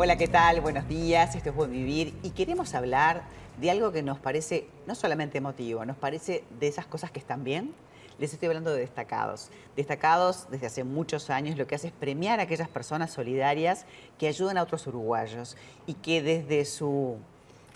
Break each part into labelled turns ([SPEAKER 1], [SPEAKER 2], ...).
[SPEAKER 1] Hola, ¿qué tal? Buenos días, esto es Buen Vivir y queremos hablar de algo que nos parece no solamente emotivo, nos parece de esas cosas que están bien. Les estoy hablando de destacados. Destacados desde hace muchos años lo que hace es premiar a aquellas personas solidarias que ayudan a otros uruguayos y que desde su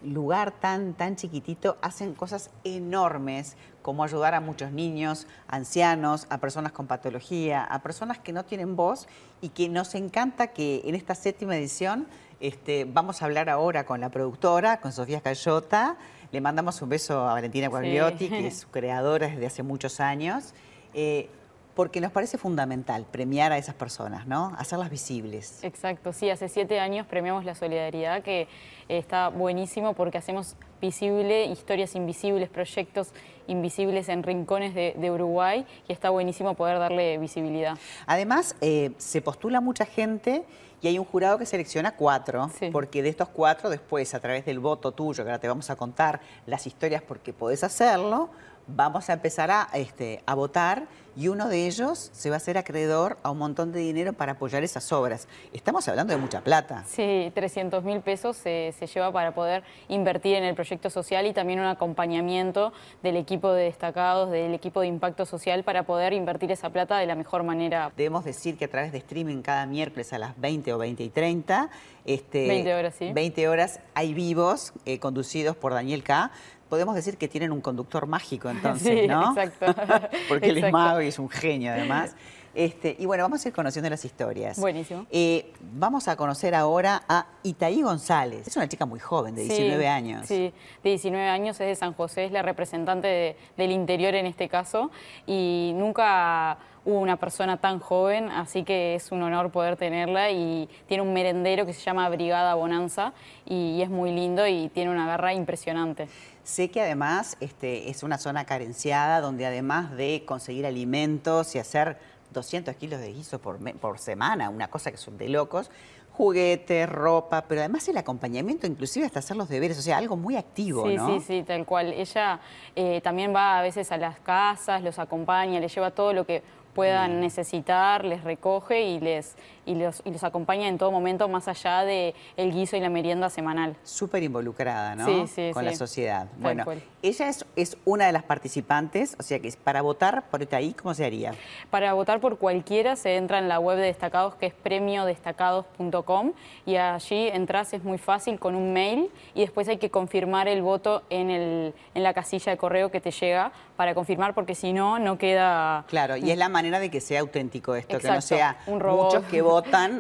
[SPEAKER 1] lugar tan, tan chiquitito hacen cosas enormes como ayudar a muchos niños, ancianos, a personas con patología, a personas que no tienen voz y que nos encanta que en esta séptima edición este, vamos a hablar ahora con la productora, con Sofía Cayota. Le mandamos un beso a Valentina Guagliotti, que es su creadora desde hace muchos años. Eh, porque nos parece fundamental premiar a esas personas, ¿no? Hacerlas visibles.
[SPEAKER 2] Exacto, sí, hace siete años premiamos la solidaridad, que está buenísimo porque hacemos visible historias invisibles, proyectos invisibles en rincones de, Uruguay y está buenísimo poder darle visibilidad.
[SPEAKER 1] Además, eh, se postula mucha gente y hay un jurado que selecciona cuatro, porque de estos cuatro después, a través del voto tuyo, que ahora te vamos a contar las historias porque podés hacerlo, vamos a empezar a, este, a votar y uno de ellos se va a hacer acreedor a un montón de dinero para apoyar esas obras. Estamos hablando de mucha plata.
[SPEAKER 2] Sí, 300 mil pesos se, lleva para poder invertir en el proyecto social y también un acompañamiento del equipo de destacados, del equipo de impacto social para poder invertir esa plata de la mejor manera.
[SPEAKER 1] Debemos decir que a través de streaming cada miércoles a las 20 o 20 y 30,
[SPEAKER 2] este, 20 horas, sí.
[SPEAKER 1] 20 horas hay vivos eh, conducidos por Daniel K podemos decir que tienen un conductor mágico entonces, ¿no?
[SPEAKER 2] Exacto.
[SPEAKER 1] Porque él es mago y es un genio además. Este, y bueno, vamos a ir conociendo las historias.
[SPEAKER 2] Buenísimo.
[SPEAKER 1] Eh, vamos a conocer ahora a Itaí González. Es una chica muy joven, de 19 años.
[SPEAKER 2] Sí, de 19 años, es de San José, es la representante del interior en este caso. Y nunca hubo una persona tan joven, así que es un honor poder tenerla y tiene un merendero que se llama Brigada Bonanza y, es muy lindo y tiene una garra impresionante.
[SPEAKER 1] Sé que además este, es una zona carenciada donde además de conseguir alimentos y hacer 200 kilos de guiso por, por semana, una cosa que son de locos, juguetes, ropa, pero además el acompañamiento, inclusive hasta hacer los deberes, o sea, algo muy activo,
[SPEAKER 2] sí,
[SPEAKER 1] ¿no?
[SPEAKER 2] Sí, sí, tal cual. Ella eh, también va a veces a las casas, los acompaña, le lleva todo lo que puedan necesitar, les recoge y les, y los, y los acompaña en todo momento más allá de el guiso y la merienda semanal.
[SPEAKER 1] Súper involucrada, ¿no?
[SPEAKER 2] Sí, sí,
[SPEAKER 1] Con la sociedad. bueno, ella es, es, una de las participantes, o sea que para votar por ahí, ¿cómo se haría?
[SPEAKER 2] Para votar por cualquiera se entra en la web de Destacados, que es premiodestacados.com, y allí entras, es muy fácil, con un mail, y después hay que confirmar el voto en, el, en la casilla de correo que te llega para confirmar, porque si no, no queda...
[SPEAKER 1] Claro, y es la manera de que sea auténtico esto, que no sea un muchos que votan,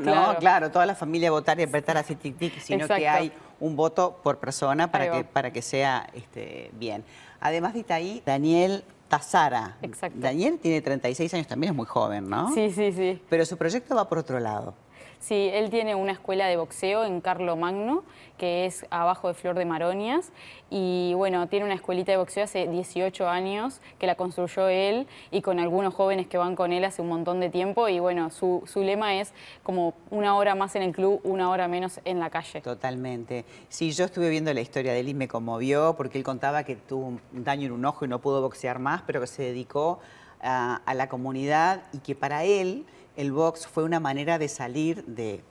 [SPEAKER 1] ¿no? Claro. toda la familia votar y apretar así tic tic, sino que hay un voto por persona para que, para que sea este, bien. Además de ahí, Daniel Tazara.
[SPEAKER 2] Exacto.
[SPEAKER 1] Daniel tiene 36 años, también es muy joven, ¿no?
[SPEAKER 2] Sí, sí, sí.
[SPEAKER 1] Pero su proyecto va por otro lado.
[SPEAKER 2] Sí, él tiene una escuela de boxeo en Carlo Magno, que es abajo de Flor de Maronias, y bueno, tiene una escuelita de boxeo hace 18 años, que la construyó él, y con algunos jóvenes que van con él hace un montón de tiempo, y bueno, su, lema es como una hora más en el club, una hora menos en la calle.
[SPEAKER 1] Totalmente. Sí, yo estuve viendo la historia de él y me conmovió, porque él contaba que tuvo un daño en un ojo y no pudo boxear más, pero que se dedicó a la comunidad y que para él el box fue una manera de salir de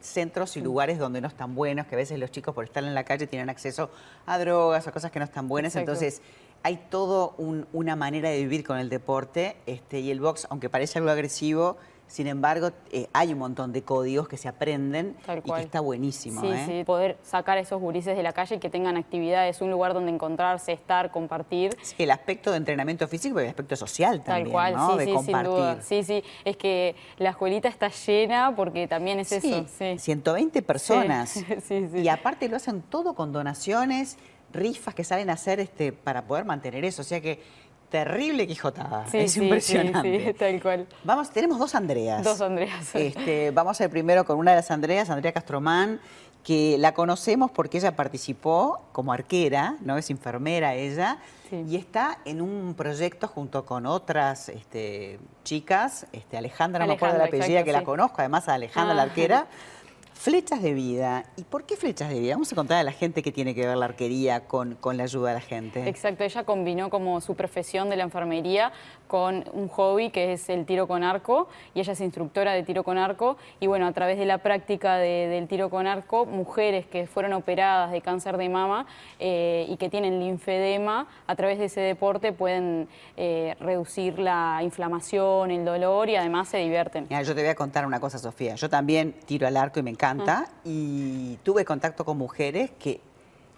[SPEAKER 1] centros y lugares donde no están buenos, que a veces los chicos por estar en la calle tienen acceso a drogas o cosas que no están buenas. Entonces, hay todo una manera de vivir con el deporte este, y el box, aunque parece algo agresivo, sin embargo, eh, hay un montón de códigos que se aprenden y que está buenísimo.
[SPEAKER 2] Sí,
[SPEAKER 1] ¿eh?
[SPEAKER 2] sí, poder sacar a esos gurises de la calle y que tengan actividades, un lugar donde encontrarse, estar, compartir.
[SPEAKER 1] Sí, el aspecto de entrenamiento físico y el aspecto social también,
[SPEAKER 2] Tal cual,
[SPEAKER 1] ¿no?
[SPEAKER 2] sí,
[SPEAKER 1] de
[SPEAKER 2] sí,
[SPEAKER 1] compartir.
[SPEAKER 2] Sin duda. Sí, sí, es que la escuelita está llena porque también es eso.
[SPEAKER 1] Sí, 120 personas. y aparte lo hacen todo con donaciones, rifas que salen a hacer este, para poder mantener eso. O sea que terrible Quijotada. es impresionante.
[SPEAKER 2] Sí, tal cual.
[SPEAKER 1] Vamos, tenemos dos Andreas.
[SPEAKER 2] Dos Andreas.
[SPEAKER 1] Este, vamos a ir primero con una de las Andreas, Andrea Castromán, que la conocemos porque ella participó como arquera, ¿no? Es enfermera ella, y está en un proyecto junto con otras este, chicas, este, Alejandra, no me acuerdo de la apellida que la conozco, además a Alejandra la ah. arquera, Flechas de vida. ¿Y por qué flechas de vida? Vamos a contar a la gente qué tiene que ver la arquería con, con la ayuda de la gente.
[SPEAKER 2] Exacto, ella combinó como su profesión de la enfermería con un hobby que es el tiro con arco y ella es instructora de tiro con arco y bueno, a través de la práctica del tiro con arco, mujeres que fueron operadas de cáncer de mama eh, y que tienen linfedema, a través de ese deporte pueden eh, reducir la inflamación, el dolor y además se divierten.
[SPEAKER 1] yo te voy a contar una cosa, Sofía. Yo también tiro al arco y me encanta y tuve contacto con mujeres que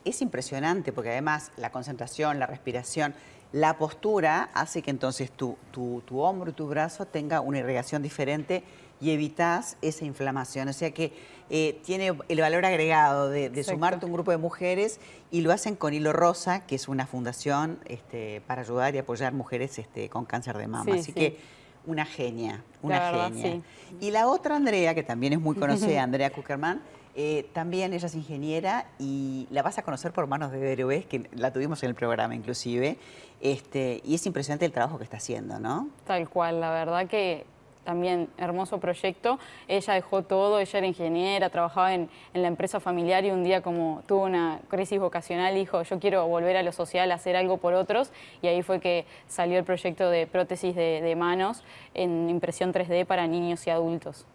[SPEAKER 1] es impresionante porque además la concentración, la respiración, la postura hace que entonces tu, tu, hombro y tu brazo tenga una irrigación diferente y evitas esa inflamación. O sea que eh, tiene el valor agregado de, sumarte a un grupo de mujeres y lo hacen con Hilo Rosa, que es una fundación este, para ayudar y apoyar mujeres este, con cáncer de mama. Así que una genia, una genia. Y la otra Andrea, que también es muy conocida, Andrea Kuckerman, eh, también ella es ingeniera y la vas a conocer por manos de Derbez, que la tuvimos en el programa inclusive, este, y es impresionante el trabajo que está haciendo, ¿no?
[SPEAKER 2] Tal cual, la verdad que también hermoso proyecto. Ella dejó todo, ella era ingeniera, trabajaba en, la empresa familiar y un día como tuvo una crisis vocacional dijo, yo quiero volver a lo social, hacer algo por otros y ahí fue que salió el proyecto de prótesis de, manos en impresión 3D para niños y adultos.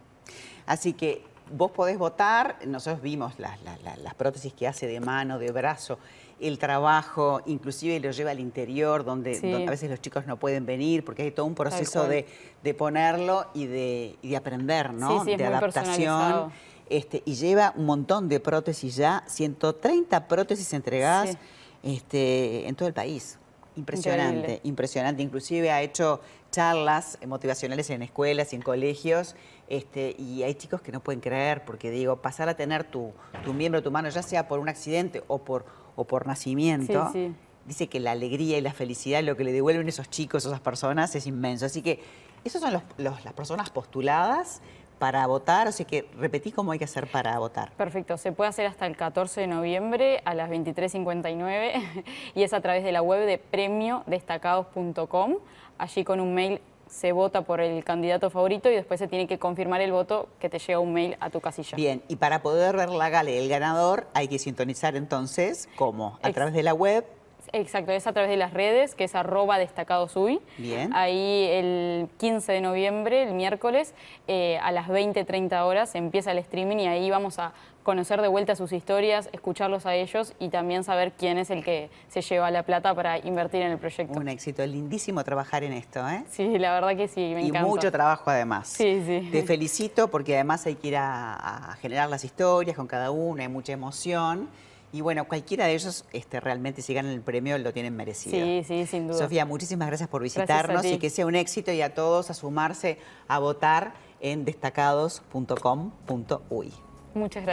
[SPEAKER 1] Así que vos podés votar, nosotros vimos las, las prótesis que hace de mano, de brazo, el trabajo, inclusive lo lleva al interior, donde, a veces los chicos no pueden venir, porque hay todo un proceso de, ponerlo y de, aprender, ¿no?
[SPEAKER 2] de
[SPEAKER 1] adaptación. Este, y lleva un montón de prótesis ya, 130 prótesis entregadas este, en todo el país. Impresionante, impresionante. Inclusive ha hecho charlas motivacionales en escuelas y en colegios este, y hay chicos que no pueden creer porque digo, pasar a tener tu, tu miembro, tu mano, ya sea por un accidente o por, o por nacimiento, dice que la alegría y la felicidad, lo que le devuelven esos chicos, esas personas, es inmenso. Así que esas son las personas postuladas para votar, sea que repetí cómo hay que hacer para votar.
[SPEAKER 2] Perfecto, se puede hacer hasta el 14 de noviembre a las 23.59 y es a través de la web de premiodestacados.com, allí con un mail se vota por el candidato favorito y después se tiene que confirmar el voto que te llega un mail a tu casilla.
[SPEAKER 1] Bien, y para poder ver la gala el ganador hay que sintonizar entonces, ¿cómo? A través de la web.
[SPEAKER 2] Exacto, es a través de las redes, que es arroba destacadosui.
[SPEAKER 1] Bien.
[SPEAKER 2] Ahí el 15 de noviembre, el miércoles, eh, a las 20, 30 horas empieza el streaming y ahí vamos a conocer de vuelta sus historias, escucharlos a ellos y también saber quién es el que se lleva la plata para invertir en el proyecto.
[SPEAKER 1] Un éxito, lindísimo trabajar en esto, ¿eh?
[SPEAKER 2] Sí, la verdad que sí, me
[SPEAKER 1] y
[SPEAKER 2] encanta.
[SPEAKER 1] Y mucho trabajo además.
[SPEAKER 2] Sí, sí.
[SPEAKER 1] Te felicito porque además hay que ir a, generar las historias con cada uno, hay mucha emoción. Y bueno, cualquiera de ellos este, realmente si ganan el premio lo tienen merecido.
[SPEAKER 2] Sí, sí, sin duda.
[SPEAKER 1] Sofía, muchísimas gracias por visitarnos y que sea un éxito y a todos a sumarse a votar en destacados.com.uy.
[SPEAKER 2] Muchas gracias.